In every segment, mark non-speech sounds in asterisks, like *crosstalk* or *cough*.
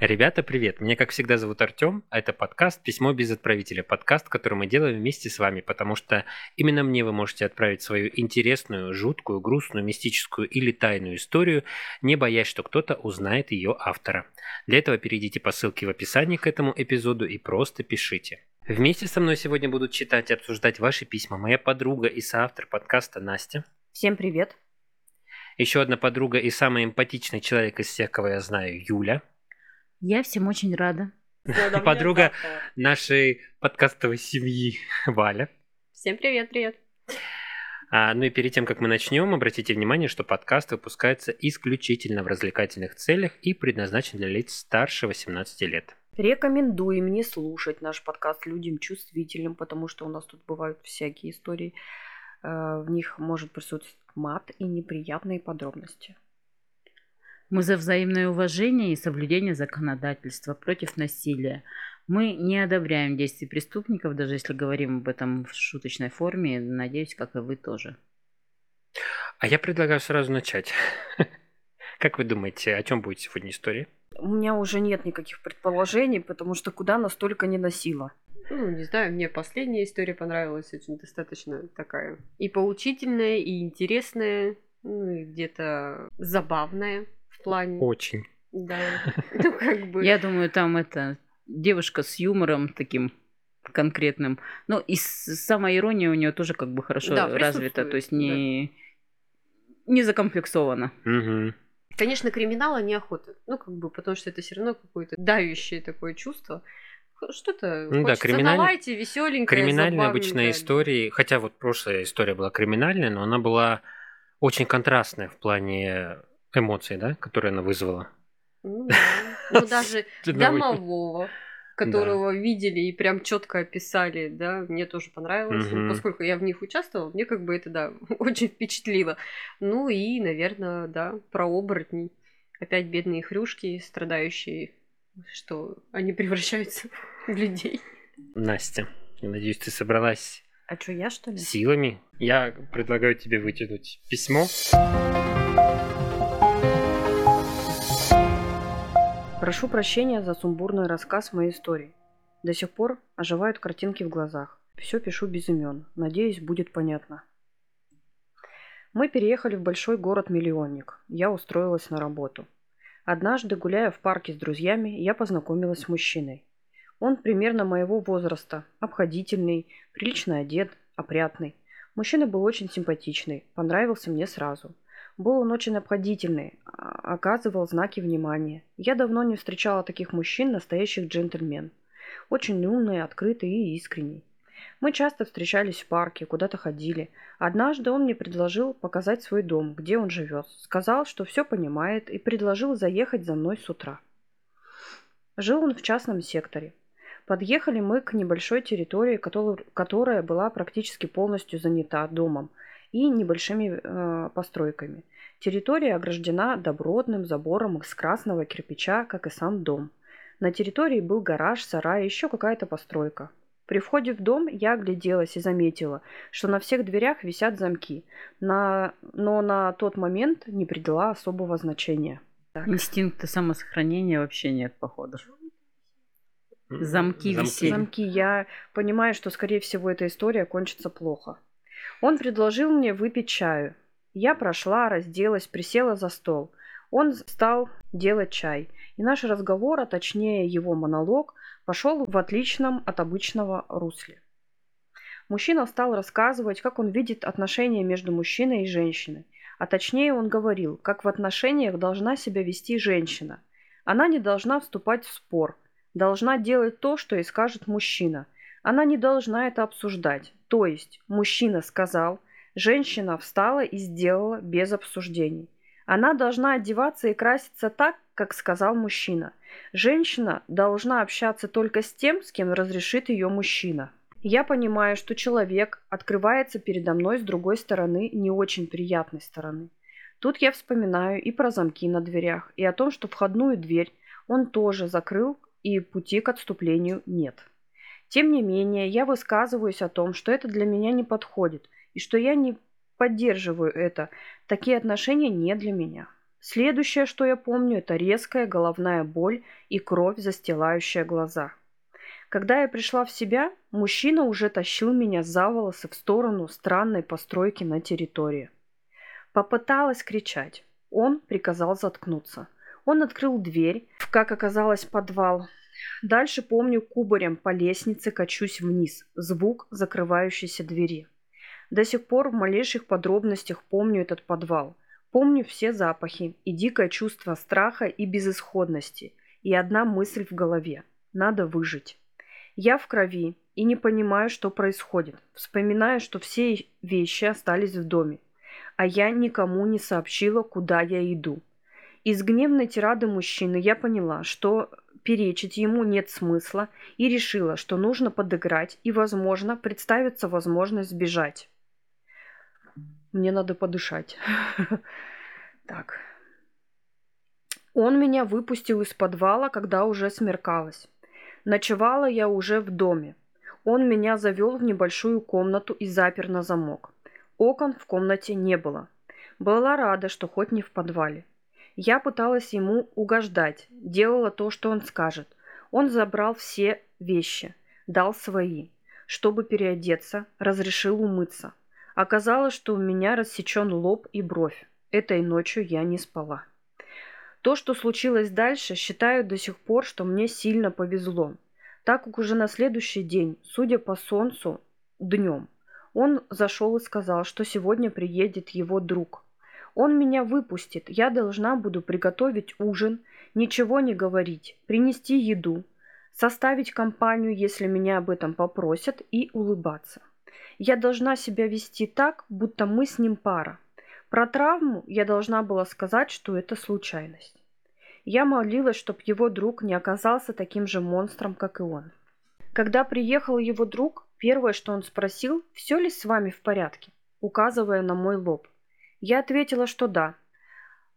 Ребята, привет! Меня, как всегда, зовут Артем, а это подкаст «Письмо без отправителя». Подкаст, который мы делаем вместе с вами, потому что именно мне вы можете отправить свою интересную, жуткую, грустную, мистическую или тайную историю, не боясь, что кто-то узнает ее автора. Для этого перейдите по ссылке в описании к этому эпизоду и просто пишите. Вместе со мной сегодня будут читать и обсуждать ваши письма моя подруга и соавтор подкаста Настя. Всем привет. Еще одна подруга и самый эмпатичный человек из всех, кого я знаю, Юля. Я всем очень рада. Подруга нашей подкастовой семьи *laughs* Валя. Всем привет, привет. А, ну и перед тем, как мы начнем, обратите внимание, что подкаст выпускается исключительно в развлекательных целях и предназначен для лиц старше 18 лет. Рекомендуем не слушать наш подкаст людям чувствительным, потому что у нас тут бывают всякие истории. Э, в них может присутствовать мат и неприятные подробности. Мы за взаимное уважение и соблюдение законодательства против насилия. Мы не одобряем действий преступников, даже если говорим об этом в шуточной форме. Надеюсь, как и вы тоже. А я предлагаю сразу начать. *laughs* Как вы думаете, о чем будет сегодня история? У меня уже нет никаких предположений, потому что куда настолько не носила. Ну, не знаю, мне последняя история понравилась, очень достаточно такая и поучительная, и интересная, ну и где-то забавная плане. Очень. Да. *laughs* Ну, как бы. Я думаю, там это девушка с юмором таким конкретным. Ну, и самая ирония у нее тоже как бы хорошо Да, развита, то есть не, не закомплексована. Мгм. Конечно, криминала неохота. Ну, как бы, потому что это все равно какое-то давящее такое чувство. Что-то Ну да, хочется криминальный- на лайте, веселенькое, Криминальные забавненькое. истории, хотя вот прошлая история была криминальная, но она была очень контрастная в плане эмоций, да, которые она вызвала. Ну, да. Ну, даже *laughs* домового, которого видели и прям четко описали, да, мне тоже понравилось. Ну. Поскольку я в них участвовала, мне как бы это, да, *laughs* очень впечатлило. Ну и, наверное, да, про оборотней. Опять бедные хрюшки, страдающие, что они *laughs* превращаются в людей. Настя, я надеюсь, ты собралась А что, я что ли? силами. Я предлагаю тебе вытянуть письмо. Прошу прощения за сумбурный рассказ моей истории. До сих пор оживают картинки в глазах. Все пишу без имен. Надеюсь, будет понятно. Мы переехали в большой город-миллионник. Я устроилась на работу. Однажды, гуляя в парке с друзьями, я познакомилась с мужчиной. Он примерно моего возраста, обходительный, прилично одет, опрятный. Мужчина был очень симпатичный, понравился мне сразу. Был он очень обходительный, а- оказывал знаки внимания. Я давно не встречала таких мужчин, настоящих джентльмен. Очень умный, открытый и искренний. Мы часто встречались в парке, куда-то ходили. Однажды он мне предложил показать свой дом, где он живет. Сказал, что все понимает и предложил заехать за мной с утра. Жил он в частном секторе. Подъехали мы к небольшой территории, котор- которая была практически полностью занята домом и небольшими э, постройками. Территория ограждена добротным забором из красного кирпича, как и сам дом. На территории был гараж, сарай и еще какая-то постройка. При входе в дом я огляделась и заметила, что на всех дверях висят замки, на... но на тот момент не придала особого значения. Инстинкта самосохранения вообще нет, походу. Замки висели. Замки. Я понимаю, что, скорее всего, эта история кончится плохо. Он предложил мне выпить чаю. Я прошла, разделась, присела за стол. Он стал делать чай. И наш разговор, а точнее его монолог, пошел в отличном от обычного русле. Мужчина стал рассказывать, как он видит отношения между мужчиной и женщиной. А точнее он говорил, как в отношениях должна себя вести женщина. Она не должна вступать в спор, должна делать то, что ей скажет мужчина. Она не должна это обсуждать. То есть мужчина сказал, женщина встала и сделала без обсуждений. Она должна одеваться и краситься так, как сказал мужчина. Женщина должна общаться только с тем, с кем разрешит ее мужчина. Я понимаю, что человек открывается передо мной с другой стороны, не очень приятной стороны. Тут я вспоминаю и про замки на дверях, и о том, что входную дверь он тоже закрыл, и пути к отступлению нет. Тем не менее, я высказываюсь о том, что это для меня не подходит, и что я не поддерживаю это. Такие отношения не для меня. Следующее, что я помню, это резкая головная боль и кровь, застилающая глаза. Когда я пришла в себя, мужчина уже тащил меня за волосы в сторону странной постройки на территории. Попыталась кричать. Он приказал заткнуться. Он открыл дверь, в, как оказалось, подвал. Дальше помню кубарем по лестнице качусь вниз. Звук закрывающейся двери. До сих пор в малейших подробностях помню этот подвал. Помню все запахи и дикое чувство страха и безысходности. И одна мысль в голове. Надо выжить. Я в крови и не понимаю, что происходит. Вспоминаю, что все вещи остались в доме, а я никому не сообщила, куда я иду. Из гневной тирады мужчины я поняла, что перечить ему нет смысла и решила, что нужно подыграть и, возможно, представится возможность сбежать. Мне надо подышать. *laughs* Так. Он меня выпустил из подвала, когда уже смеркалось. Ночевала я уже в доме. Он меня завел в небольшую комнату и запер на замок. Окон в комнате не было. Была рада, что хоть не в подвале. Я пыталась ему угождать, делала то, что он скажет. Он забрал все вещи, дал свои. Чтобы переодеться, разрешил умыться. Оказалось, что у меня рассечен лоб и бровь. Этой ночью я не спала. То, что случилось дальше, считаю до сих пор, что мне сильно повезло, так как уже на следующий день, судя по солнцу, днем, он зашел и сказал, что сегодня приедет его друг. Он меня выпустит, я должна буду приготовить ужин, ничего не говорить, принести еду, составить компанию, если меня об этом попросят, и улыбаться. Я должна себя вести так, будто мы с ним пара. Про травму я должна была сказать, что это случайность. Я молилась, чтобы его друг не оказался таким же монстром, как и он. Когда приехал его друг, первое, что он спросил, все ли с вами в порядке, указывая на мой лоб. Я ответила, что да.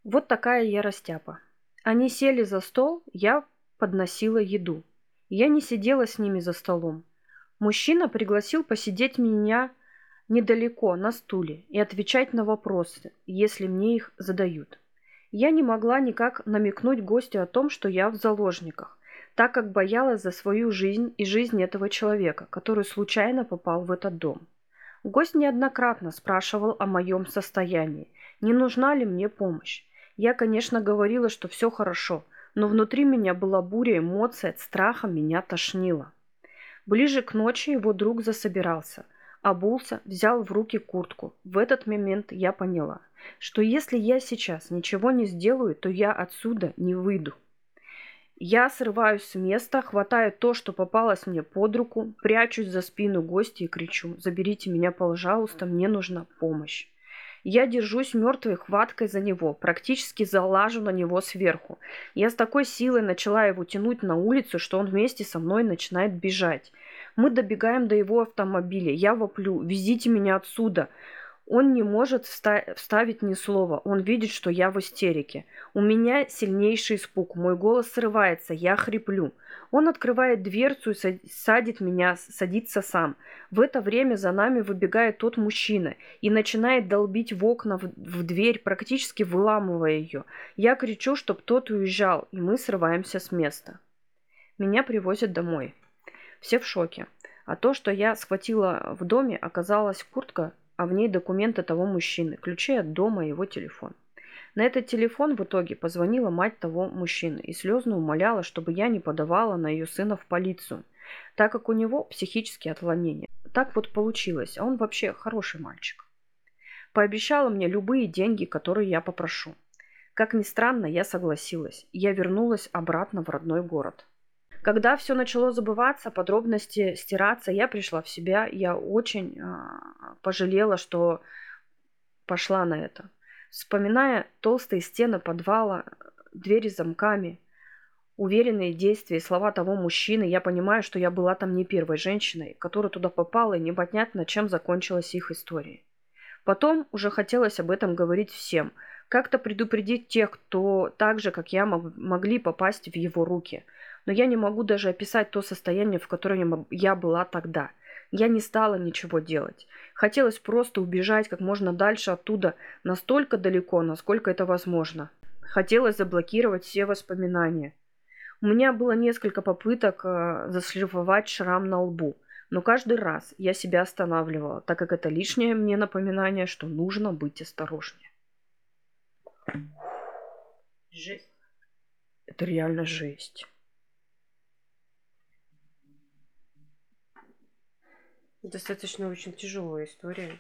Вот такая я растяпа. Они сели за стол, я подносила еду. Я не сидела с ними за столом. Мужчина пригласил посидеть меня недалеко, на стуле, и отвечать на вопросы, если мне их задают. Я не могла никак намекнуть гостю о том, что я в заложниках, так как боялась за свою жизнь и жизнь этого человека, который случайно попал в этот дом. Гость неоднократно спрашивал о моем состоянии, не нужна ли мне помощь. Я, конечно, говорила, что все хорошо, но внутри меня была буря эмоций, от страха меня тошнило. Ближе к ночи его друг засобирался – обулся, взял в руки куртку. В этот момент я поняла, что если я сейчас ничего не сделаю, то я отсюда не выйду. Я срываюсь с места, хватаю то, что попалось мне под руку, прячусь за спину гостя и кричу «Заберите меня, пожалуйста, мне нужна помощь». Я держусь мертвой хваткой за него, практически залажу на него сверху. Я с такой силой начала его тянуть на улицу, что он вместе со мной начинает бежать. Мы добегаем до его автомобиля. Я воплю, везите меня отсюда. Он не может вставить ни слова. Он видит, что я в истерике. У меня сильнейший испуг. Мой голос срывается. Я хриплю. Он открывает дверцу и садит меня, садится сам. В это время за нами выбегает тот мужчина и начинает долбить в окна в, в дверь, практически выламывая ее. Я кричу, чтобы тот уезжал, и мы срываемся с места. Меня привозят домой. Все в шоке. А то, что я схватила в доме, оказалась куртка, а в ней документы того мужчины, ключи от дома и его телефон. На этот телефон в итоге позвонила мать того мужчины и слезно умоляла, чтобы я не подавала на ее сына в полицию, так как у него психические отклонения. Так вот получилось, а он вообще хороший мальчик. Пообещала мне любые деньги, которые я попрошу. Как ни странно, я согласилась. Я вернулась обратно в родной город. Когда все начало забываться, подробности стираться, я пришла в себя. Я очень э, пожалела, что пошла на это. Вспоминая толстые стены подвала, двери с замками, уверенные действия и слова того мужчины, я понимаю, что я была там не первой женщиной, которая туда попала, и непонятно, чем закончилась их история. Потом уже хотелось об этом говорить всем, как-то предупредить тех, кто так же, как я, могли попасть в его руки – но я не могу даже описать то состояние, в котором я была тогда. Я не стала ничего делать. Хотелось просто убежать как можно дальше оттуда, настолько далеко, насколько это возможно. Хотелось заблокировать все воспоминания. У меня было несколько попыток э, зашлифовать шрам на лбу, но каждый раз я себя останавливала, так как это лишнее мне напоминание, что нужно быть осторожнее. Жесть. Это реально жесть. Достаточно очень тяжелая история.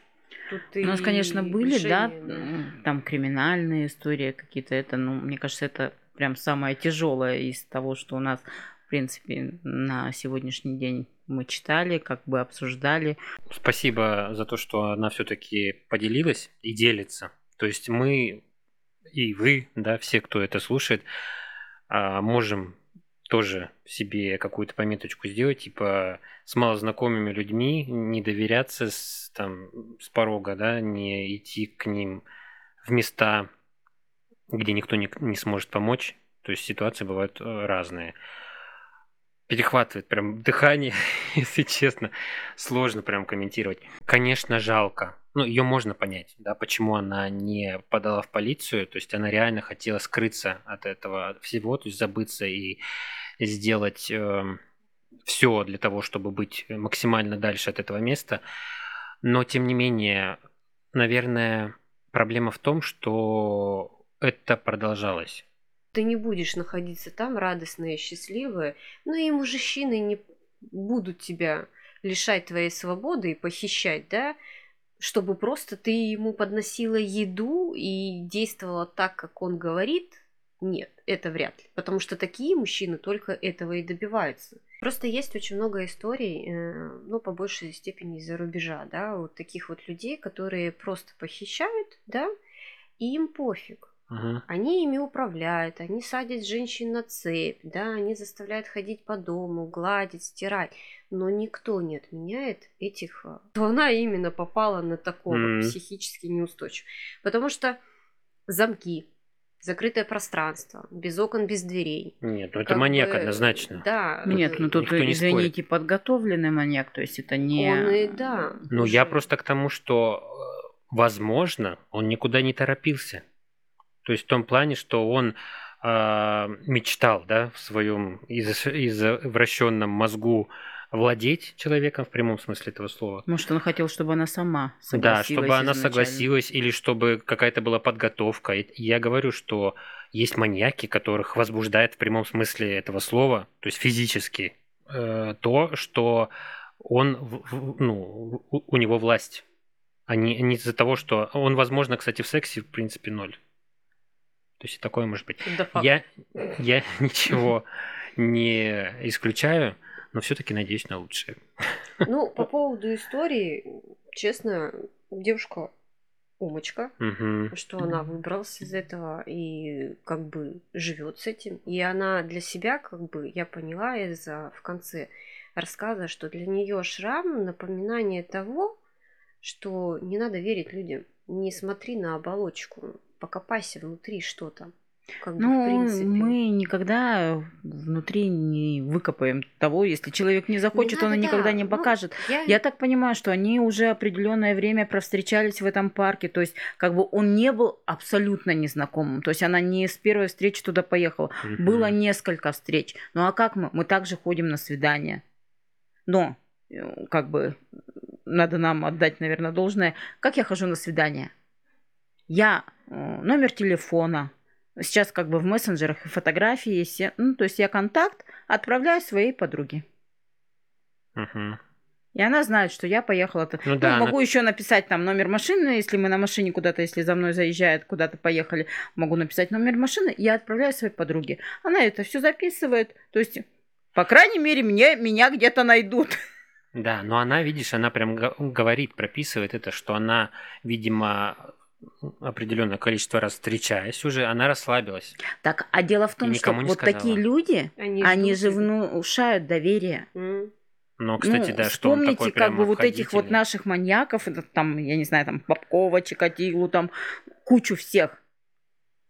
Тут У нас, конечно, были, да, лишения, м, там криминальные истории какие-то. Это, ну, мне кажется, это прям самое тяжелое из того, что у нас, в принципе, на сегодняшний день мы читали, как бы обсуждали. Спасибо за то, что она все-таки поделилась и делится. То есть мы и вы, да, все, кто это слушает, а, можем тоже себе какую-то пометочку сделать, типа с малознакомыми людьми не доверяться с, там, с порога, да, не идти к ним в места, где никто не, не сможет помочь. То есть ситуации бывают э, разные. Перехватывает прям дыхание, *laughs* если честно. Сложно прям комментировать. Конечно, жалко. Ну, ее можно понять, да, почему она не подала в полицию. То есть она реально хотела скрыться от этого всего, то есть забыться и сделать э, все для того, чтобы быть максимально дальше от этого места. Но, тем не менее, наверное, проблема в том, что это продолжалось. Ты не будешь находиться там радостная и счастливая, но и мужчины не будут тебя лишать твоей свободы и похищать, да, чтобы просто ты ему подносила еду и действовала так, как он говорит, нет, это вряд ли. Потому что такие мужчины только этого и добиваются. Просто есть очень много историй, э, ну, по большей степени из-за рубежа, да, вот таких вот людей, которые просто похищают, да, и им пофиг. Они ими управляют, они садят женщин на цепь, да, они заставляют ходить по дому, гладить, стирать. Но никто не отменяет этих... а, То она именно попала на такого психически неустойчивого. Потому что замки, закрытое пространство, без окон, без дверей. Нет, ну это Как маньяк бы, однозначно. Да. Нет, ну тут, никто не спорит. извините, подготовленный маньяк, то есть это не... Он и да. Ну, я просто к тому, что, э, возможно, он никуда не торопился. То есть в том плане, что он а, мечтал, да, в своем из- извращенном мозгу владеть человеком в прямом смысле этого слова. Может, он хотел, чтобы она сама Да, согласилась чтобы она изначально. согласилась или чтобы какая-то была подготовка. И Я говорю, что есть маньяки, которых возбуждает в прямом смысле этого слова, то есть физически, э, то, что он, в- в- ну, у, у него власть. А не, не из-за того, что он, возможно, кстати, в сексе, в принципе, ноль. То есть такое может быть. Да. Я, я *laughs* ничего не исключаю, но все-таки надеюсь на лучшее. Ну, *laughs* по поводу истории, честно, девушка умочка, Мгм. что она выбралась из этого и как бы живет с этим. И она для себя, как бы, я поняла из в конце рассказа, что для нее шрам напоминание того, что не надо верить людям. Не смотри на оболочку, покопайся внутри что-то. Как бы, в Ну, принципе. мы никогда внутри не выкопаем того, если человек не захочет, Не он надо, никогда да. не Ну, покажет. Я, Я так понимаю, что они уже определенное время провстречались в этом парке, то есть как бы он не был абсолютно незнакомым, то есть она не с первой встречи туда поехала, Мгм. было несколько встреч. Ну а как мы? Мы также ходим на свидания. Но э, как бы надо нам отдать, наверное, должное. Как я хожу на свидания? Я э, номер телефона. Сейчас как бы в мессенджерах и фотографии есть. Ну, то есть я контакт отправляю своей подруге. Мгм. И она знает, что я поехала. т- Ну Ну, да, она- могу еще написать там номер машины, если мы на машине куда-то, если за мной заезжает, куда-то поехали, могу написать номер машины, я отправляю своей подруге. Она это все записывает. То есть, по крайней мере, мне, меня где-то найдут. *laughs* Да, но она, видишь, она прям го- говорит, прописывает это, что она, видимо, определенное количество раз встречаясь уже, она расслабилась. Так, а дело в том, что вот сказала. такие люди, Они, они же внушают доверие. Но, кстати, Ну, да, что он такой как бы вот этих вот наших маньяков, это там, я не знаю, там Попкова, Чикатилу, там кучу всех.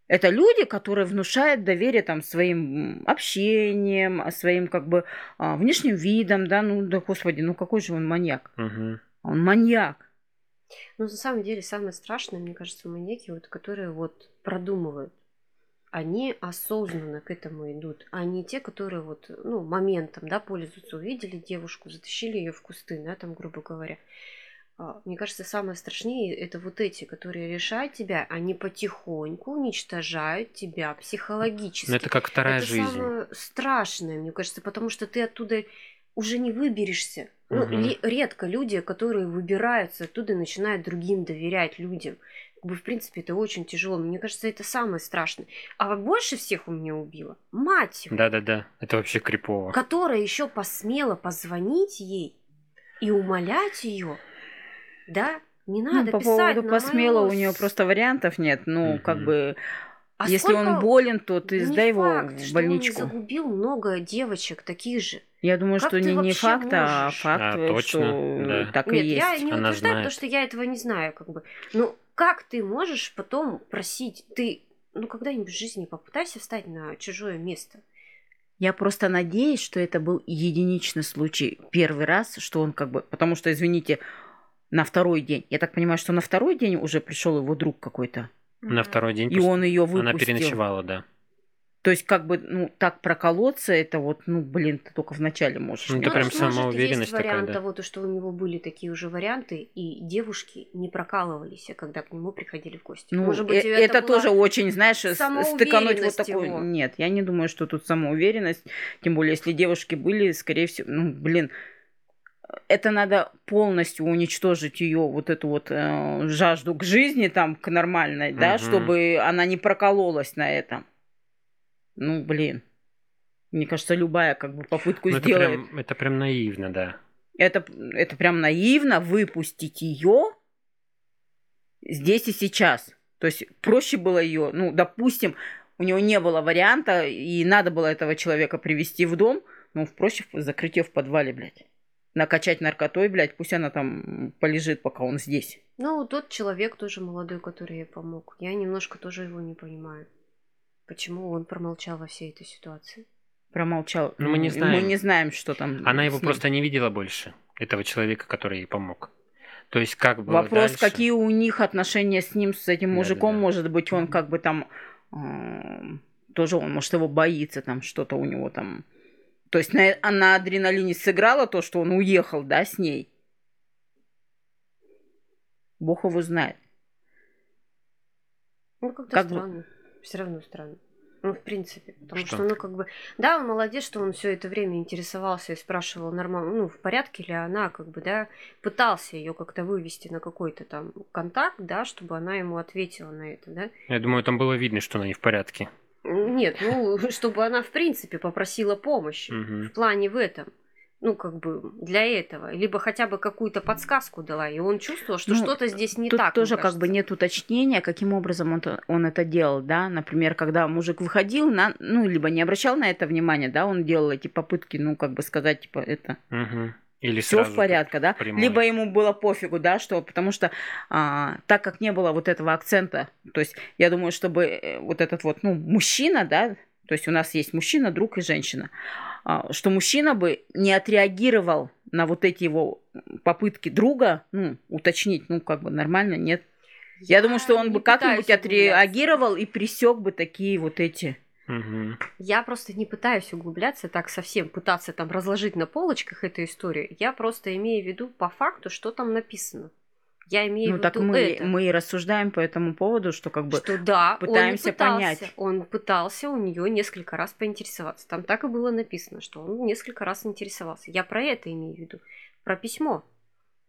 Это люди, которые внушают доверие там своим общением, своим как бы а, внешним видом, да, ну да господи, ну какой же он маньяк? Мгм. Он маньяк. Ну, на самом деле, самое страшное, мне кажется, маньяки, вот, которые вот продумывают. они осознанно к этому идут, а не те, которые вот, ну, моментом, да, пользуются, увидели девушку, затащили ее в кусты, да, там, грубо говоря. А, мне кажется, самое страшнее это вот эти, которые решают тебя, они потихоньку уничтожают тебя психологически. Но это как вторая это жизнь. самое страшное, мне кажется, потому что ты оттуда уже не выберешься. Ну, Мгм. ли- редко люди, которые выбираются оттуда, начинают другим доверять людям. Как бы, в принципе, это очень тяжело. Мне кажется, это самое страшное. А больше всех у меня убила мать его, Да-да-да, это вообще крипово. которая еще посмела позвонить ей и умолять ее, да, не Ну, надо по писать поводу посмела у нее просто вариантов нет. Ну, как Мгм. бы, А если он сколько- болен, то ты не сдай его факт, в что больничку. Он не загубил много девочек таких же. Я думаю, Как что не, не факт, а можешь? факт, А, э, точно, что да. так и Нет, есть. я не Она утверждаю, знает. потому что я этого не знаю, как бы. Ну, как ты можешь потом просить, ты, ну, когда-нибудь в жизни попытайся встать на чужое место. Я просто надеюсь, что это был единичный случай. Первый раз, что он как бы... Потому что, извините, на второй день. Я так понимаю, что на второй день уже пришел его друг какой-то. На второй день И пусть- он ее выпустил. она переночевала, да. То есть, как бы, ну, так проколоться, это вот, ну, блин, ты только вначале можешь. Ну, это прям кажется. самоуверенность есть такая, вариант да. того, то, что у него были такие уже варианты, и девушки не прокалывались, а когда к нему приходили в гости. Ну, Может быть, э- это, была тоже очень, знаешь, стыкануть вот такой. его. Нет, я не думаю, что тут самоуверенность. Тем более, если девушки были, скорее всего, ну, блин, это надо полностью уничтожить ее вот эту вот э, жажду к жизни там к нормальной, да, Мгм. чтобы она не прокололась на этом. Ну, блин. Мне кажется, любая как бы попытку Ну, это сделает. прям, это прям наивно, да. Это, это прям наивно выпустить ее здесь и сейчас. То есть проще было ее, ну, допустим, у него не было варианта, и надо было этого человека привести в дом, ну, проще закрыть ее в подвале, блядь. Накачать наркотой, блядь, пусть она там полежит, пока он здесь. Ну, тот человек тоже молодой, который ей помог. Я немножко тоже его не понимаю. Почему он промолчал во всей этой ситуации? Промолчал. Ну, мы не Мы знаем. не знаем, что там. Она его ним. просто не видела больше, этого человека, который ей помог. То есть как было Вопрос, дальше? какие у них отношения с ним, с этим мужиком, может быть, он как бы там эм, тоже он, может, его боится, там что-то у него там. То есть на, а на адреналине сыграла то, что он уехал, да, с ней. Бог его знает. Ну, как-то Как бы- странно. Все равно странно. Ну, в принципе. Потому Что? что? ну, как бы... Да, он молодец, что он все это время интересовался и спрашивал, нормально, ну, в порядке ли она, как бы, да, пытался ее как-то вывести на какой-то там контакт, да, чтобы она ему ответила на это, да. Я думаю, там было видно, что она не в порядке. Нет, ну, *laughs* чтобы она, в принципе, попросила помощи. Мгм. В плане в этом. Ну, как бы для этого. Либо хотя бы какую-то подсказку дала. И он чувствовал, что Ну, что-то здесь не Тут так. тоже как бы нет уточнения, каким образом он, он это делал, да. Например, когда мужик выходил, на, ну, либо не обращал на это внимания, да, он делал эти попытки, ну, как бы сказать, типа, это Мгм. Или все в порядке, да? прямой. Либо ему было пофигу, да, что, потому что а, так как не было вот этого акцента, то есть я думаю, чтобы э, вот этот вот, ну, мужчина, да, то есть у нас есть мужчина, друг и женщина, а, что мужчина бы не отреагировал на вот эти его попытки друга, ну, уточнить, ну, как бы нормально, нет. Я, думаю, что он бы как-нибудь отреагировал и присек бы такие вот эти. Я просто не пытаюсь углубляться так совсем, пытаться там разложить на полочках эту историю. Я просто имею в виду по факту, что там написано. Я имею Ну, в виду так мы, это. мы и рассуждаем по этому поводу, что как бы... что да, пытаемся он пытался, понять. Он пытался у нее несколько раз поинтересоваться. Там так и было написано, что он несколько раз интересовался. Я про это имею в виду, про письмо.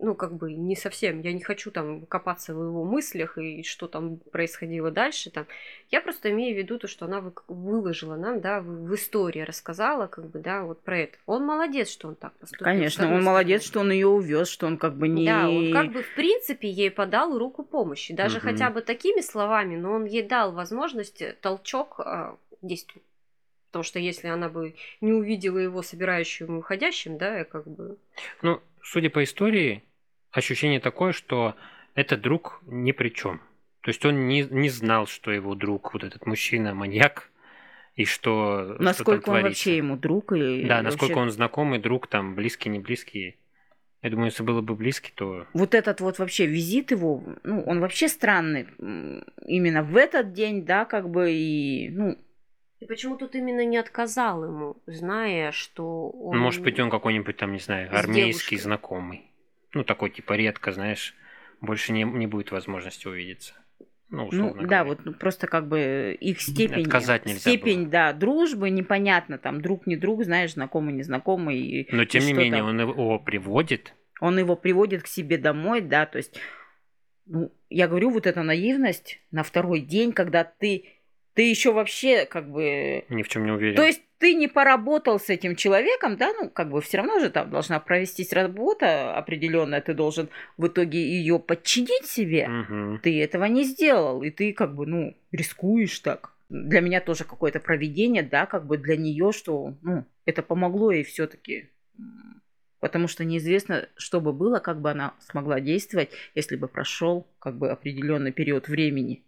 Ну, как бы не совсем. Я не хочу там копаться в его мыслях и что там происходило дальше. Там. Я просто имею в виду то, что она вы- выложила нам, да, в, истории рассказала, как бы, да, вот про это. Он молодец, что он так поступил. Конечно, он молодец, что он ее увез, что он как бы не... Да, он как бы в принципе ей подал руку помощи, даже Мгм. хотя бы такими словами, но он ей дал возможность э, толчок к действию. Потому что если она бы не увидела его собирающим и уходящим, да, и как бы... Ну, судя по истории, ощущение такое, что этот друг ни при чем. То есть он не, не знал, что его друг, вот этот мужчина, маньяк, и что, что Насколько там он творится. вообще ему друг и Да, насколько вообще- он знакомый, друг, там, близкий, не близкий. Я думаю, если было бы близкий, то... Вот этот вот вообще визит его, ну, он вообще странный. Именно в этот день, да, как бы и, ну... И почему тут именно не отказал ему, зная, что он... Может быть, он какой-нибудь там, не знаю, армейский знакомый. Ну, такой, типа, редко, знаешь, больше не, не будет возможности увидеться. Ну, ну да, вот ну, просто как бы их степень, Отказать нельзя степень, было. да, дружбы непонятно, там друг не друг, знаешь, знакомый незнакомый. Но тем не менее он его приводит. Он его приводит к себе домой, да, то есть, ну, я говорю, вот эта наивность на второй день, когда ты ты еще вообще как бы... Ни в чем не уверен. То есть ты не поработал с этим человеком, да, ну, как бы все равно же там должна провестись работа определенная, ты должен в итоге ее подчинить себе. Угу. Ты этого не сделал, и ты как бы, ну, рискуешь так. Для меня тоже какое-то проведение, да, как бы для нее, что, ну, это помогло ей все-таки. Потому что неизвестно, что бы было, как бы она смогла действовать, если бы прошел как бы определенный период времени.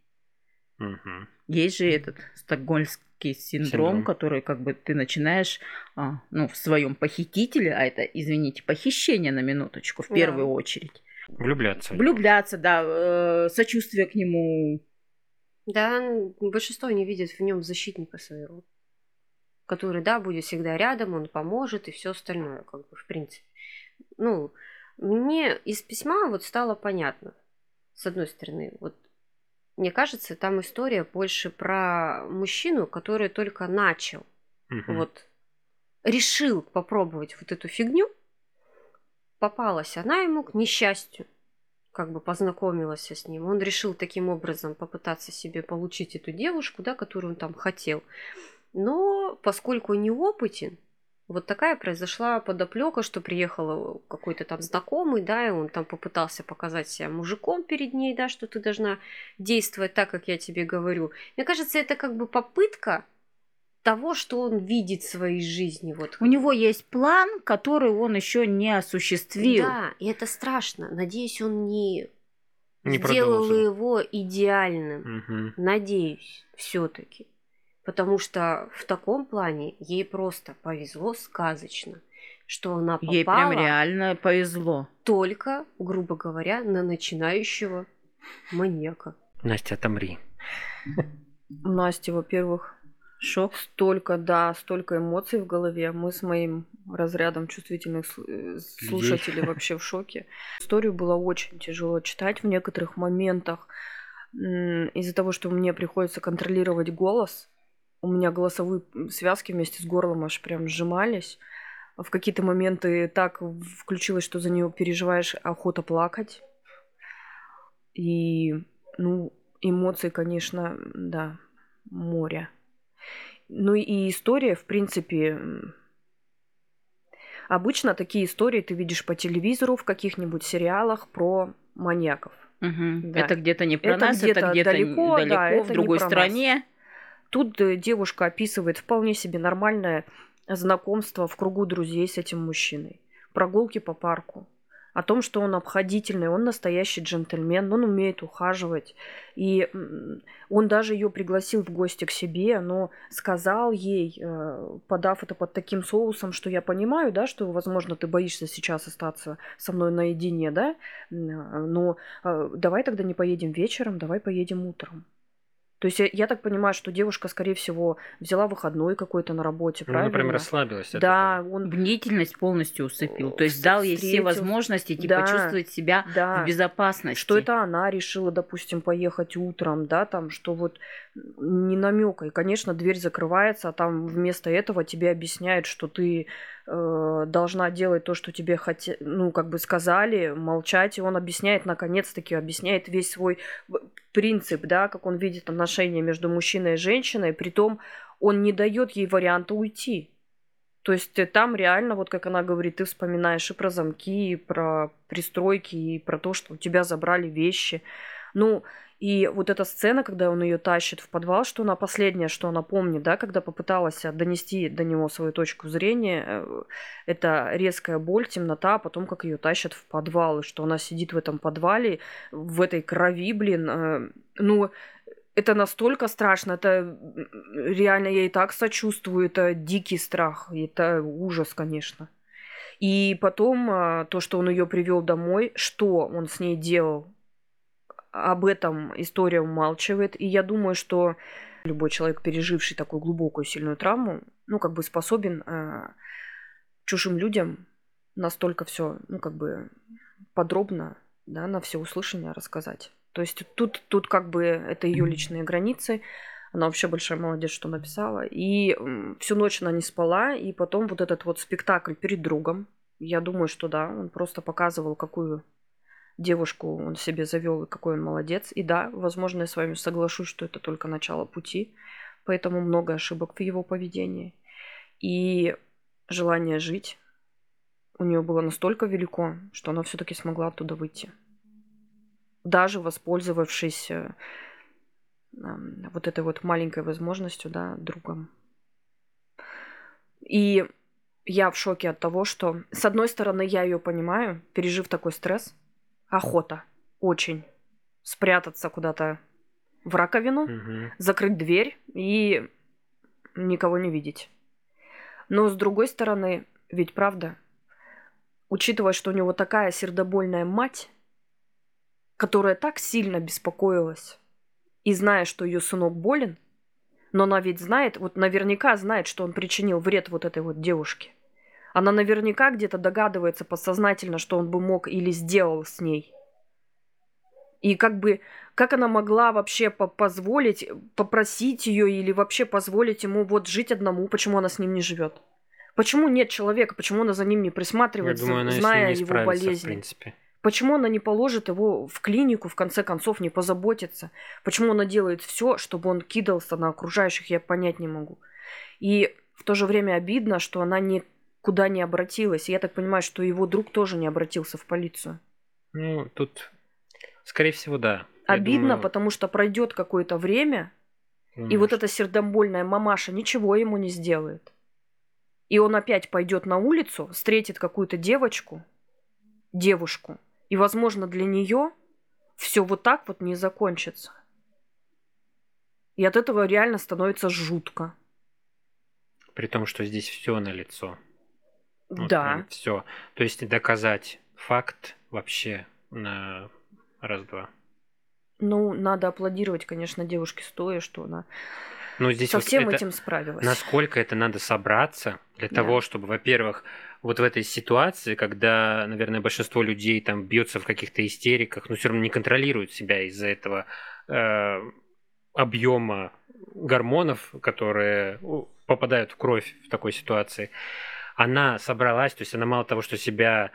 Угу. Есть же этот стокгольмский синдром, Синдром. который как бы ты начинаешь, а, ну, в своем похитителе, а это, извините, похищение на минуточку в Да. первую очередь. Влюбляться. Влюбляться, да, э, сочувствие к нему. Да, большинство не видит в нем защитника своего, который, да, будет всегда рядом, он поможет и все остальное, как бы, в принципе. Ну, мне из письма вот стало понятно, с одной стороны, вот мне кажется, там история больше про мужчину, который только начал, Мгм. вот, решил попробовать вот эту фигню, попалась она ему к несчастью, как бы познакомилась с ним. Он решил таким образом попытаться себе получить эту девушку, да, которую он там хотел. Но поскольку неопытен, вот такая произошла подоплека, что приехал какой-то там знакомый, да, и он там попытался показать себя мужиком перед ней, да, что ты должна действовать так, как я тебе говорю. Мне кажется, это как бы попытка того, что он видит в своей жизни. Вот. У него есть план, который он еще не осуществил. Да, и это страшно. Надеюсь, он не, Не сделал продолжил. его идеальным. Мгм. Надеюсь, все-таки. Потому что в таком плане ей просто повезло сказочно, что она попала Ей прям реально повезло. только, грубо говоря, на начинающего маньяка. Настя, отомри. У Насти, во-первых, Шок. столько, да, столько эмоций в голове. Мы с моим разрядом чувствительных э, слушателей вообще в шоке. Историю было очень тяжело читать в некоторых моментах. Из-за того, что мне приходится контролировать голос, у меня голосовые связки вместе с горлом аж прям сжимались. В какие-то моменты так включилось, что за нее переживаешь охота плакать. И, ну, эмоции, конечно, да, море. Ну и история, в принципе, обычно такие истории ты видишь по телевизору в каких-нибудь сериалах про маньяков. Мгм. Да. Это где-то не про Это нас, где-то это где-то далеко, далеко, да, в другой про нас. Тут э, девушка описывает вполне себе нормальное знакомство в кругу друзей с этим мужчиной. Прогулки по парку. О том, что он обходительный, он настоящий джентльмен, он умеет ухаживать. И он даже ее пригласил в гости к себе, но сказал ей, э, подав это под таким соусом, что я понимаю, да, что, возможно, ты боишься сейчас остаться со мной наедине, да, но э, давай тогда не поедем вечером, давай поедем утром. То есть я, я так понимаю, что девушка, скорее всего, взяла выходной какой-то на работе, Ну, правильно? например, расслабилась. да, этого. он Бдительность полностью усыпил. То есть дал ей все возможности типа, Да. чувствовать себя да, в безопасности. что это она решила, допустим, поехать утром, да, там, что вот не намека. И, конечно, дверь закрывается, а там вместо этого тебе объясняют, что ты э, должна делать то, что тебе хоте... ну, как бы сказали, молчать. И он объясняет, наконец-таки, объясняет весь свой принцип, да, как он видит отношения между мужчиной и женщиной. Притом он не дает ей варианта уйти. То есть там реально, вот как она говорит, ты вспоминаешь и про замки, и про пристройки, и про то, что у тебя забрали вещи. Ну, и вот эта сцена, когда он ее тащит в подвал, что она последняя, что она помнит, да, когда попыталась донести до него свою точку зрения, э, это резкая боль, темнота, а потом как ее тащат в подвал, и что она сидит в этом подвале, в этой крови, блин, э, ну, это настолько страшно, это реально я и так сочувствую, это дикий страх, это ужас, конечно. И потом а, то, что он ее привел домой, что он с ней делал, об этом история умалчивает. И я думаю, что любой человек, переживший такую глубокую сильную травму, ну, как бы способен э, чужим людям настолько все, ну, как бы подробно, да, на все услышание рассказать. То есть тут, тут как бы это ее личные границы. Она вообще большая молодец, что написала. И всю ночь она не спала, и потом вот этот вот спектакль перед другом. Я думаю, что да, он просто показывал, какую девушку он себе завел и какой он молодец. И да, возможно, я с вами соглашусь, что это только начало пути, поэтому много ошибок в его поведении. И желание жить у нее было настолько велико, что она все-таки смогла оттуда выйти. Даже воспользовавшись э, вот этой вот маленькой возможностью, да, другом. И я в шоке от того, что, с одной стороны, я ее понимаю, пережив такой стресс, охота. Очень. Спрятаться куда-то в раковину, угу. закрыть дверь и никого не видеть. Но с другой стороны, ведь правда, учитывая, что у него такая сердобольная мать, которая так сильно беспокоилась, и зная, что ее сынок болен, но она ведь знает, вот наверняка знает, что он причинил вред вот этой вот девушке. Она наверняка где-то догадывается подсознательно, что он бы мог или сделал с ней. И как бы, как она могла вообще позволить, попросить ее или вообще позволить ему вот жить одному, почему она с ним не живет? Почему нет человека, почему она за ним не присматривается, Я думаю, она зная не его болезнь? В принципе. Почему она не положит его в клинику, в конце концов, не позаботится? Почему она делает все, чтобы он кидался на окружающих, я понять не могу. И в то же время обидно, что она не куда не обратилась. я так понимаю, что его друг тоже не обратился в полицию. Ну, тут, скорее всего, да. Обидно, думаю... потому что пройдет какое-то время, ну, и вот эта сердомбольная мамаша ничего ему не сделает. И он опять пойдет на улицу, встретит какую-то девочку, девушку, и, возможно, для нее все вот так вот не закончится. И от этого реально становится жутко. При том, что здесь все на лицо. Вот да. Все. То есть доказать факт вообще на раз-два. Ну, надо аплодировать, конечно, девушке стоя, что она Но здесь со вот всем это, этим справилась. Насколько это надо собраться для да. того, чтобы, во-первых, вот в этой ситуации, когда, наверное, большинство людей там бьется в каких-то истериках, но все равно не контролируют себя из-за этого э, объема гормонов, которые попадают в кровь в такой ситуации она собралась, то есть она мало того, что себя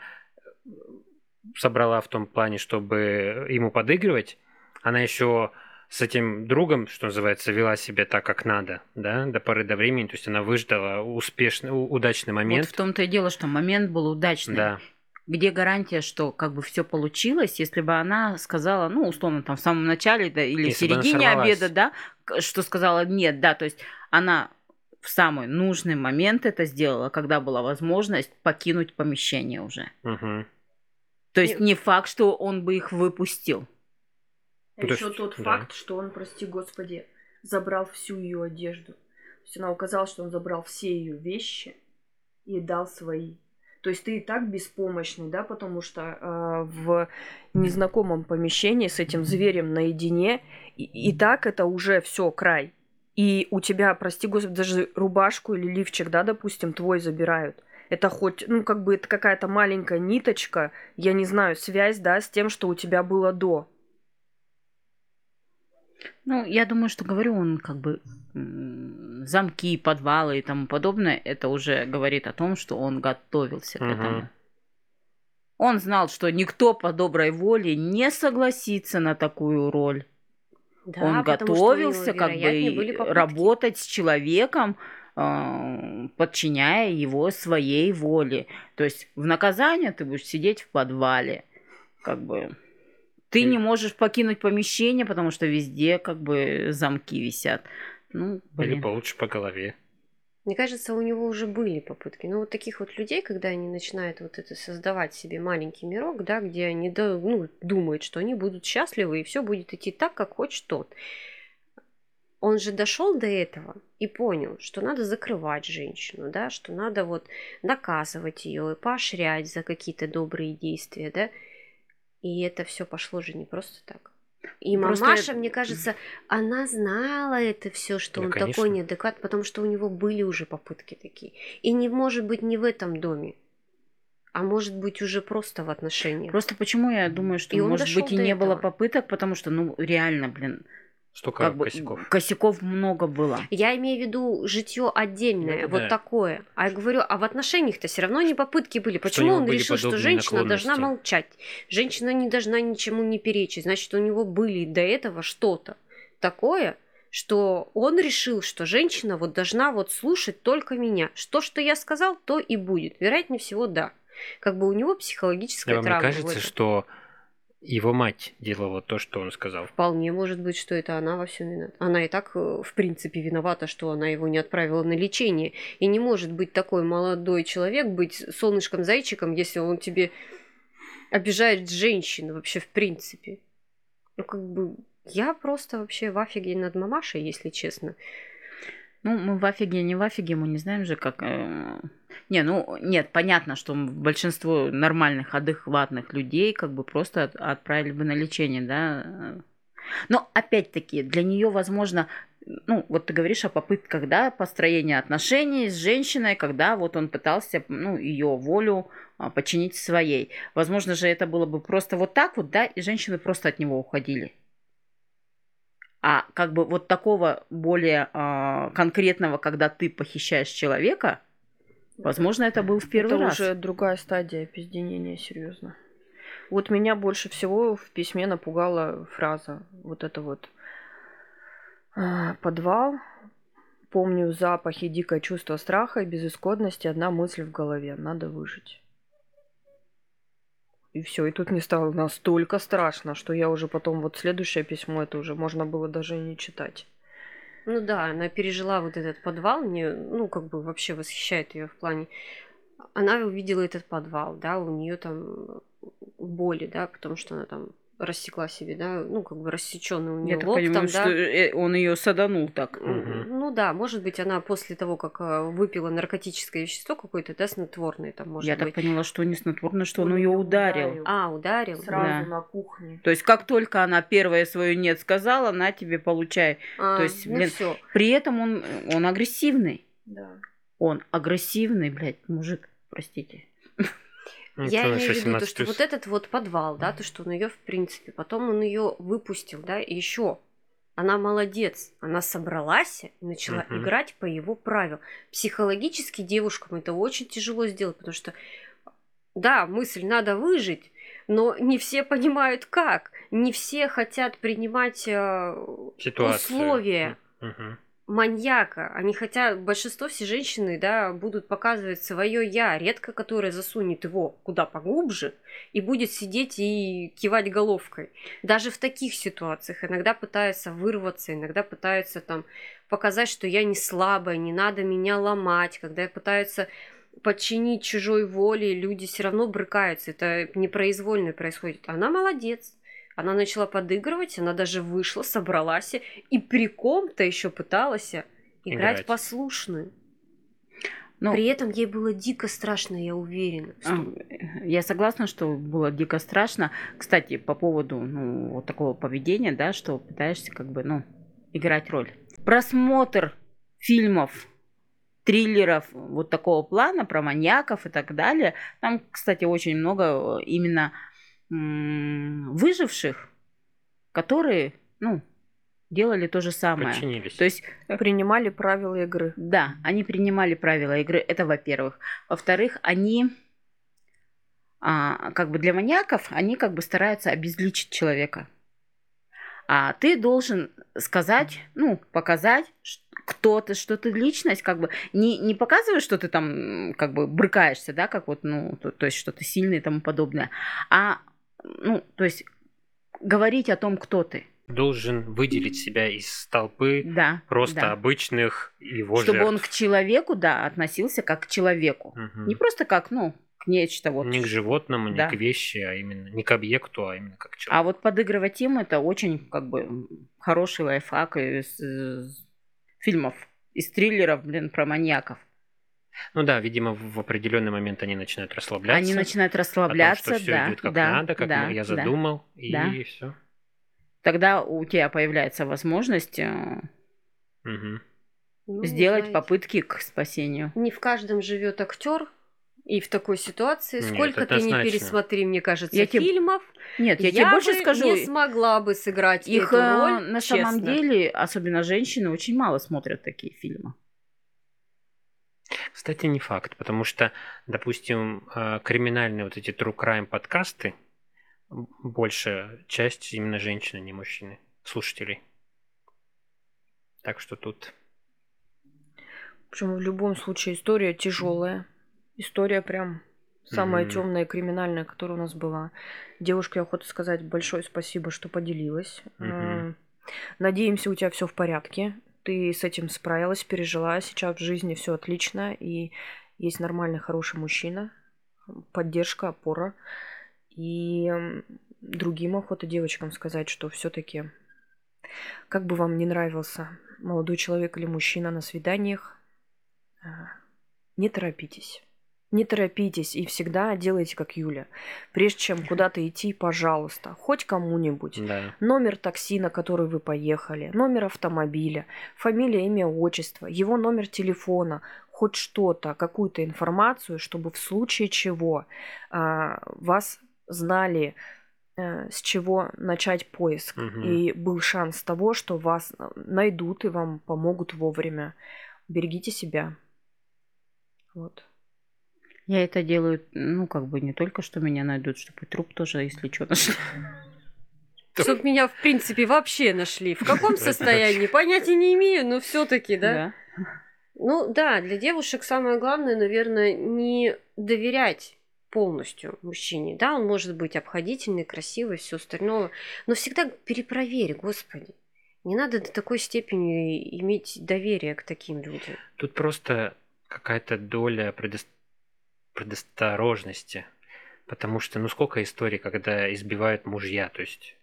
э, собрала в том плане, чтобы ему подыгрывать, она еще с этим другом, что называется, вела себя так, как надо, да, до поры до времени. То есть она выждала успешный, удачный момент. Вот в том-то и дело, что момент был удачный. Да. Где гарантия, что как бы все получилось, если бы она сказала, ну, условно, там в самом начале да, или если в середине обеда, да, что сказала нет, да, то есть она в самый нужный момент это сделала, когда была возможность покинуть помещение уже. Угу. То есть не факт, что он бы их выпустил. А еще тот да. факт, что он, прости господи, забрал всю ее одежду. То есть она указала, что он забрал все ее вещи и дал свои. То есть ты и так беспомощный, да, потому что э, в незнакомом помещении с этим зверем наедине, и, и так это уже все край и у тебя, прости господи, даже рубашку или лифчик, да, допустим, твой забирают. Это хоть, ну, как бы это какая-то маленькая ниточка, я не знаю, связь, да, с тем, что у тебя было до. Ну, я думаю, что говорю, он как бы замки, подвалы и тому подобное, это уже говорит о том, что он готовился к угу. этому. Он знал, что никто по доброй воле не согласится на такую роль. Да, он готовился как бы работать с человеком, а, подчиняя его своей воле. То есть в наказание ты будешь сидеть в подвале, как бы. Ты не можешь покинуть помещение, потому что везде как бы замки висят. Ну, блин. Или получше по голове. Мне кажется, у него уже были попытки. Но вот таких вот людей, когда они начинают вот это создавать себе маленький мирок, да, где они ну, думают, что они будут счастливы, и все будет идти так, как хочет тот. он же дошел до этого и понял, что надо закрывать женщину, да, что надо вот наказывать ее и поощрять за какие-то добрые действия, да. И это все пошло же не просто так. И просто мамаша, мне кажется, *laughs* она знала это все, что да, он конечно. такой неадекват, потому что у него были уже попытки такие. И не может быть не в этом доме, а может быть уже просто в отношениях. Просто почему я думаю, что и может быть и не этого. было попыток, потому что, ну, реально, блин, Столько как косяков. Бы, косяков много было. Я имею в виду житье отдельное, ну, вот да. такое. А я говорю, а в отношениях-то все равно не попытки были. Почему он решил, что женщина должна молчать? Женщина не должна ничему не перечить. Значит, у него были до этого что-то такое, что он решил, что женщина вот должна вот слушать только меня. Что, что я сказал, то и будет. Вероятнее всего, да. Как бы у него психологическая да, травма. Мне кажется, что его мать делала то, что он сказал. Вполне может быть, что это она во всем виновата. Она и так, э, в принципе, виновата, что она его не отправила на лечение. И не может быть такой молодой человек быть солнышком-зайчиком, если он тебе обижает женщину вообще в принципе. Ну, как бы, я просто вообще в афиге над мамашей, если честно. Ну, мы в афиге, не в афиге, мы не знаем же, как... Э, не, ну, нет, понятно, что большинство нормальных, адекватных людей как бы просто от, отправили бы на лечение, да. Но, опять-таки, для нее, возможно, ну, вот ты говоришь о попытках, да, построения отношений с женщиной, когда вот он пытался, ну, ее волю а, подчинить своей. Возможно же, это было бы просто вот так вот, да, и женщины просто от него уходили. А как бы вот такого более э, конкретного, когда ты похищаешь человека, возможно, это был в первый это раз. Это уже другая стадия пизденения, серьезно. Вот меня больше всего в письме напугала фраза вот это вот э, подвал. Помню запах и дикое чувство страха и безысходности, одна мысль в голове. Надо выжить. И все, и тут мне стало настолько страшно, что я уже потом, вот следующее письмо, это уже можно было даже и не читать. Ну да, она пережила вот этот подвал, мне, ну, как бы вообще восхищает ее в плане. Она увидела этот подвал, да, у нее там боли, да, потому что она там рассекла себе, да, ну, как бы рассеченный у нее Я лоб. Я понимаю, там, что да. он ее саданул так. Угу. Ну да, может быть, она после того, как э, выпила наркотическое вещество какое-то, да, снотворное там, может Я быть. так поняла, что не снотворное, что он, он ее ударил. ударил. А, ударил? Сразу да. на кухне. То есть, как только она первое свое нет сказала, на тебе получай. А, То есть, ну блин, всё. при этом он, он агрессивный. Да. Он агрессивный, блядь, мужик, простите. Я имею в виду то, что вот этот вот подвал, да, то, что он ее в принципе, потом он ее выпустил, да, и еще она молодец, она собралась и начала uh-huh. играть по его правилам. Психологически девушкам это очень тяжело сделать, потому что, да, мысль надо выжить, но не все понимают как, не все хотят принимать э, условия. Uh-huh маньяка. Они хотят, большинство все женщины, да, будут показывать свое я, редко которая засунет его куда поглубже и будет сидеть и кивать головкой. Даже в таких ситуациях иногда пытаются вырваться, иногда пытаются там показать, что я не слабая, не надо меня ломать, когда пытаются подчинить чужой воле, люди все равно брыкаются, это непроизвольно происходит. Она молодец, она начала подыгрывать, она даже вышла, собралась и при ком-то еще пыталась играть, играть. послушную. Но... При этом ей было дико страшно, я уверена. Что... А, я согласна, что было дико страшно. Кстати, по поводу ну, вот такого поведения, да, что пытаешься как бы, ну, играть роль. Просмотр фильмов, триллеров вот такого плана про маньяков и так далее. Там, кстати, очень много именно выживших, которые, ну, делали то же самое. Подчинились. То есть принимали правила игры. Да, они принимали правила игры. Это во-первых. Во-вторых, они а, как бы для маньяков они как бы стараются обезличить человека. А ты должен сказать, ну, показать, кто ты, что ты личность, как бы не, не показываешь, что ты там как бы брыкаешься, да, как вот, ну, то, то есть что ты сильный и тому подобное, а ну, то есть говорить о том, кто ты. Должен выделить себя из толпы да, просто да. обычных его Чтобы жертв. он к человеку, да, относился как к человеку. Угу. Не просто как, ну, к нечто вот. Не к животному, Да. не к вещи, а именно не к объекту, а именно как А человек. вот подыгрывать им это очень как бы хороший лайфхак из, из фильмов, из триллеров, блин, про маньяков. Ну да, видимо, в определенный момент они начинают расслабляться. Они начинают о том, расслабляться, что все да, идет как да, надо, как да, я да. задумал, и да. все. Тогда у тебя появляется возможность э, Ну, сделать знаете, попытки к спасению. Не в каждом живет актер. И в такой ситуации, Нет, сколько ты не пересмотри, мне кажется, Я тебе- фильмов, Нет, я, тебе больше бы скажу, не смогла бы сыграть их эту э, роль, на самом честно. деле, особенно женщины, очень мало смотрят такие фильмы. Кстати, не факт, потому что, допустим, э, криминальные вот эти true crime подкасты, большая часть именно женщины, не мужчины, слушателей. Так что тут... Причем в любом случае история тяжелая. История прям самая Мгм. темная и криминальная, которая у нас была. Девушке охота сказать большое спасибо, что поделилась. М, Надеемся, у тебя все в порядке. Ты с этим справилась, пережила. Сейчас в жизни все отлично. И есть нормальный, хороший мужчина. Поддержка, опора. И другим охота девочкам сказать, что все-таки, как бы вам не нравился молодой человек или мужчина на свиданиях, а, не торопитесь. Не торопитесь и всегда делайте как Юля. Прежде чем куда-то идти, пожалуйста, хоть кому-нибудь. Да. Номер такси, на который вы поехали, номер автомобиля, фамилия, имя, отчество, его номер телефона, хоть что-то, какую-то информацию, чтобы в случае чего а, вас знали, э, с чего начать поиск. Мгм. И был шанс того, что вас э, найдут и вам помогут вовремя. Берегите себя. Вот. Я это делаю, ну, как бы не только, что меня найдут, чтобы и труп тоже, если что, нашли. Чтоб меня, в принципе, вообще нашли. В каком состоянии? Понятия не имею, но все таки да? Ну да, для девушек самое главное, наверное, не доверять полностью мужчине. Да, он может быть обходительный, красивый, все остальное, но всегда перепроверь, господи. Не надо до такой степени иметь доверие к таким людям. Тут просто какая-то доля предос- предосторожности. Потому что, ну сколько историй, когда избивают мужья, то есть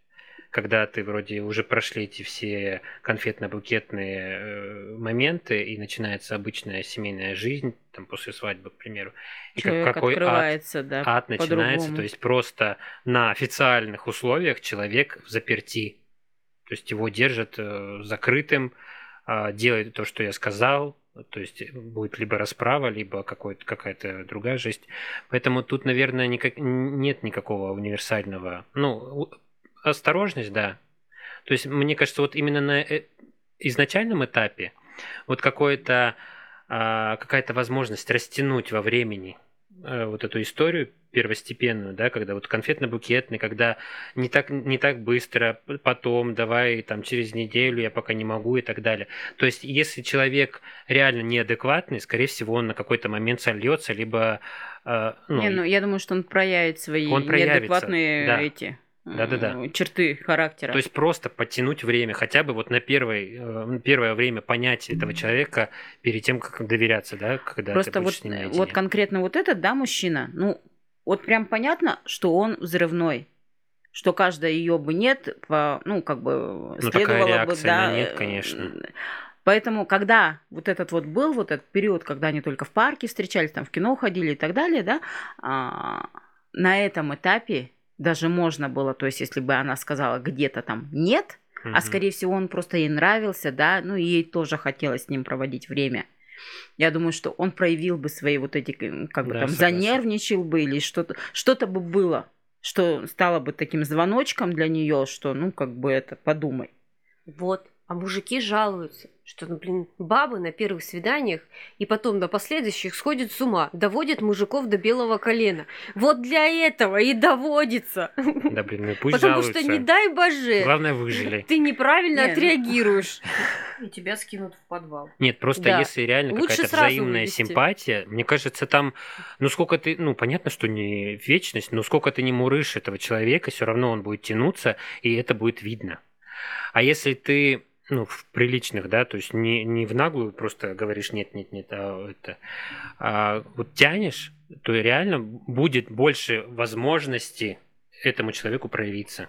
когда ты вроде уже прошли эти все конфетно-букетные э, моменты, и начинается обычная семейная жизнь, там после свадьбы, к примеру, и как- какой ад, открывается, да, ад начинается, то есть просто на официальных условиях человек заперти, то есть его держат э, закрытым, а, делает то, что я сказал, то есть будет либо расправа, либо какая-то другая жесть. Поэтому тут, наверное, никак, нет никакого универсального... Ну, осторожность, да. То есть, мне кажется, вот именно на э, изначальном этапе вот какое-то, а, какая-то возможность растянуть во времени э, вот эту историю первостепенную, да, когда вот конфетно-букетный, когда не так, не так быстро, потом, давай там через неделю, я пока не могу и так далее. То есть, если человек реально неадекватный, скорее всего, он на какой-то момент сольется, либо... э, ну, Не, ну, я думаю, что он проявит свои Он проявится, неадекватные да. эти Да-да-да. м, черты характера. То есть просто подтянуть время, хотя бы вот на первое, э, первое время понять этого человека перед тем, как доверяться, да, когда Просто вот, э, вот конкретно вот этот, да, мужчина, ну, вот прям понятно, что он взрывной. Что каждая ее бы нет, по, ну, как бы, Ну, такая следовало бы, да. нет, э, конечно. Поэтому, когда вот этот вот был, вот этот период, когда они только в парке встречались, там в кино ходили и так далее, да, а, на этом этапе даже можно было, то есть, если бы она сказала где-то там нет, а Мгм. скорее всего он просто ей нравился, да, ну и ей тоже хотелось с ним проводить время. Я думаю, что он проявил бы свои вот эти, как бы Да, там, согласен. занервничал бы или что-то, что-то бы было, что стало бы таким звоночком для нее, что, ну, как бы это, подумай. Вот. А мужики жалуются, что, ну, блин, бабы на первых свиданиях и потом на последующих сходят с ума, доводят мужиков до белого колена. Вот для этого и доводится. Да, блин, ну и пусть Потому жалуются. что, не дай боже, Главное, выжили. ты неправильно Не, ну- отреагируешь. И тебя скинут в подвал. Нет, просто Да. если реально Лучше какая-то взаимная вывести. симпатия, мне кажется, там, ну сколько ты, ну понятно, что не вечность, но сколько ты не мурышь этого человека, все равно он будет тянуться, и это будет видно. А если ты, ну, в приличных, да, то есть не, не в наглую просто говоришь нет, нет, нет, а это, а вот тянешь, то реально будет больше возможности этому человеку проявиться.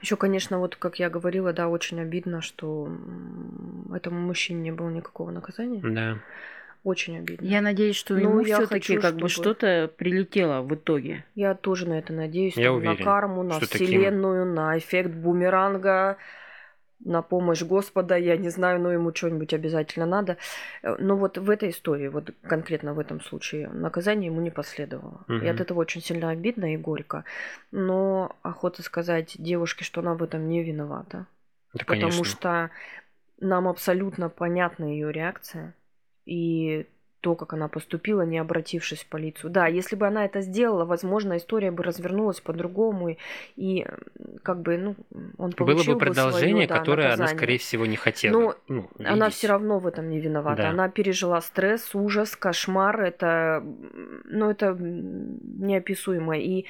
Еще, конечно, вот как я говорила, да, очень обидно, что этому мужчине не было никакого наказания. Да. Очень обидно. Я надеюсь, что Ну, ему я все-таки хочу, как бы чтобы- что-то прилетело в итоге. Я тоже на это надеюсь. Я там, на уверен, карму, на что таким- вселенную, на эффект бумеранга, на помощь Господа. Я не знаю, но ему что-нибудь обязательно надо. Э, Но вот в этой истории, вот конкретно в этом случае, наказание ему не последовало. И Мгм. от этого очень сильно обидно и горько. Но охота сказать девушке, что она в этом не виновата. Да, Потому конечно. что нам абсолютно понятна ее реакция и то, как она поступила, не обратившись в полицию. Да, если бы она это сделала, возможно, история бы развернулась по-другому, и, как бы, ну, он Было получил бы продолжение, своё, да, которое она, наказание. скорее всего, не хотела. Но ну, Она все равно в этом не виновата. Да. Она пережила стресс, ужас, кошмар. Это, ну, это неописуемо. И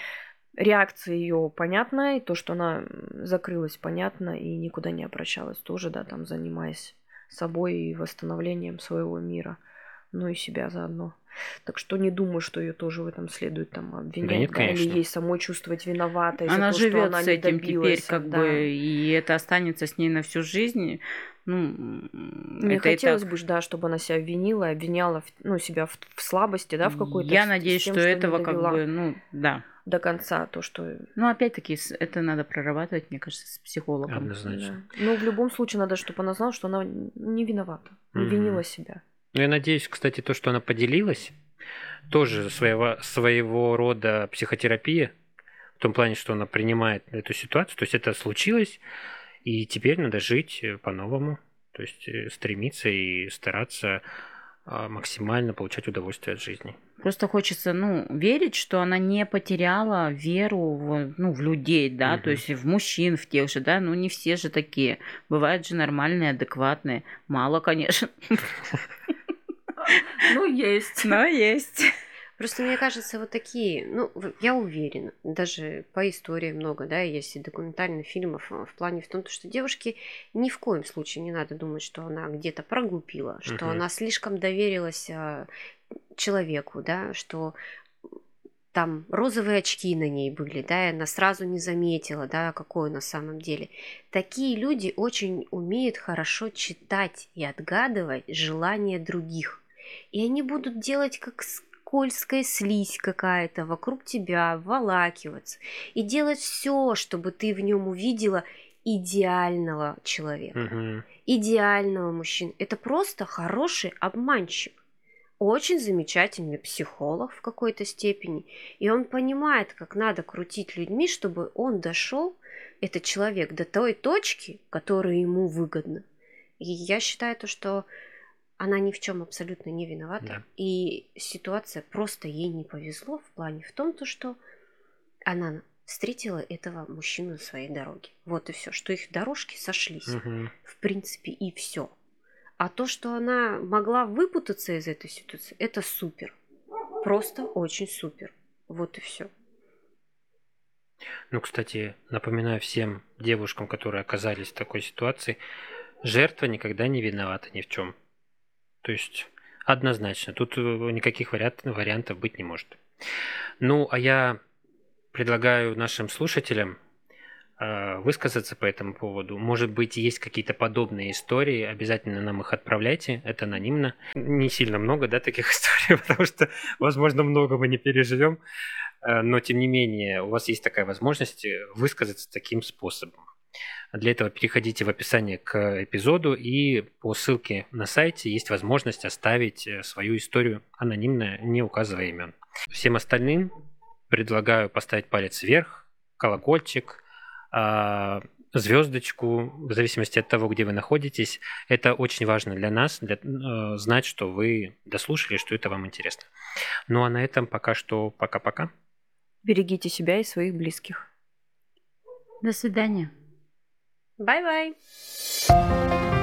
реакция ее понятна, и то, что она закрылась, понятно, и никуда не обращалась тоже, да, там занимаясь собой и восстановлением своего мира, ну и себя заодно. Так что не думаю, что ее тоже в этом следует там обвинять, нет, да, или конечно. ей самой чувствовать виноватой за она то, что живет она с не этим теперь, добилась, как да. бы, и это останется с ней на всю жизнь. Ну, Мне это хотелось так. бы, да, чтобы она себя обвинила, обвиняла ну, себя в, в слабости, да, в какой-то. Я с- с надеюсь, тем, что не этого как бы, ну, да. до конца то, что. Ну, опять-таки, это надо прорабатывать, мне кажется, с психологом. Однозначно. да. Но в любом случае надо, чтобы она знала, что она не виновата, не Мгм. винила себя. Ну, я надеюсь, кстати, то, что она поделилась, тоже своего, своего рода психотерапия, в том плане, что она принимает эту ситуацию. То есть это случилось, и теперь надо жить э, по-новому. То есть э, стремиться и стараться а, максимально получать удовольствие от жизни. Просто хочется, ну, верить, что она не потеряла веру в, ну, в людей, да, то Мгм. есть в мужчин, в тех же, да, ну, не все же такие. Бывают же нормальные, адекватные. Мало, конечно, *laughs* Ну, есть. но есть. Просто мне кажется, вот такие, ну, я уверена, даже по истории много, да, есть и документальных фильмов а, в плане в том, что девушке ни в коем случае не надо думать, что она где-то проглупила, что Мгм. она слишком доверилась а, человеку, да, что там розовые очки на ней были, да, и она сразу не заметила, да, какой на самом деле. Такие люди очень умеют хорошо читать и отгадывать желания других. И они будут делать как скользкая слизь какая-то вокруг тебя, волакиваться. И делать все, чтобы ты в нем увидела идеального человека Мгм. идеального мужчину. Это просто хороший обманщик. Очень замечательный психолог в какой-то степени. И он понимает, как надо крутить людьми, чтобы он дошел, этот человек, до той точки, которая ему выгодна. И я считаю то, что она ни в чем абсолютно не виновата. Да. И ситуация просто ей не повезло в плане в том, то, что она встретила этого мужчину на своей дороге. Вот и все, что их дорожки сошлись Мгм. в принципе, и все. А то, что она могла выпутаться из этой ситуации, это супер. Просто очень супер. Вот и все. Ну, кстати, напоминаю всем девушкам, которые оказались в такой ситуации, жертва никогда не виновата ни в чем. То есть однозначно, тут э, никаких вариант, вариантов быть не может. Ну, а я предлагаю нашим слушателям э, высказаться по этому поводу. Может быть, есть какие-то подобные истории, обязательно нам их отправляйте, это анонимно. Не сильно много, да, таких *laughs* историй, потому что, возможно, много мы не переживем, Э, но тем не менее, у вас есть такая возможность высказаться таким способом. Для этого переходите в описание к эпизоду, и по ссылке на сайте есть возможность оставить э, свою историю анонимно, не указывая имен. Всем остальным предлагаю поставить палец вверх, колокольчик, а, звездочку, в зависимости от того, где вы находитесь. Это очень важно для нас, для, э, знать, что вы дослушали, что это вам интересно. Ну а на этом пока что пока-пока. Берегите себя и своих близких. До свидания. Bye bye.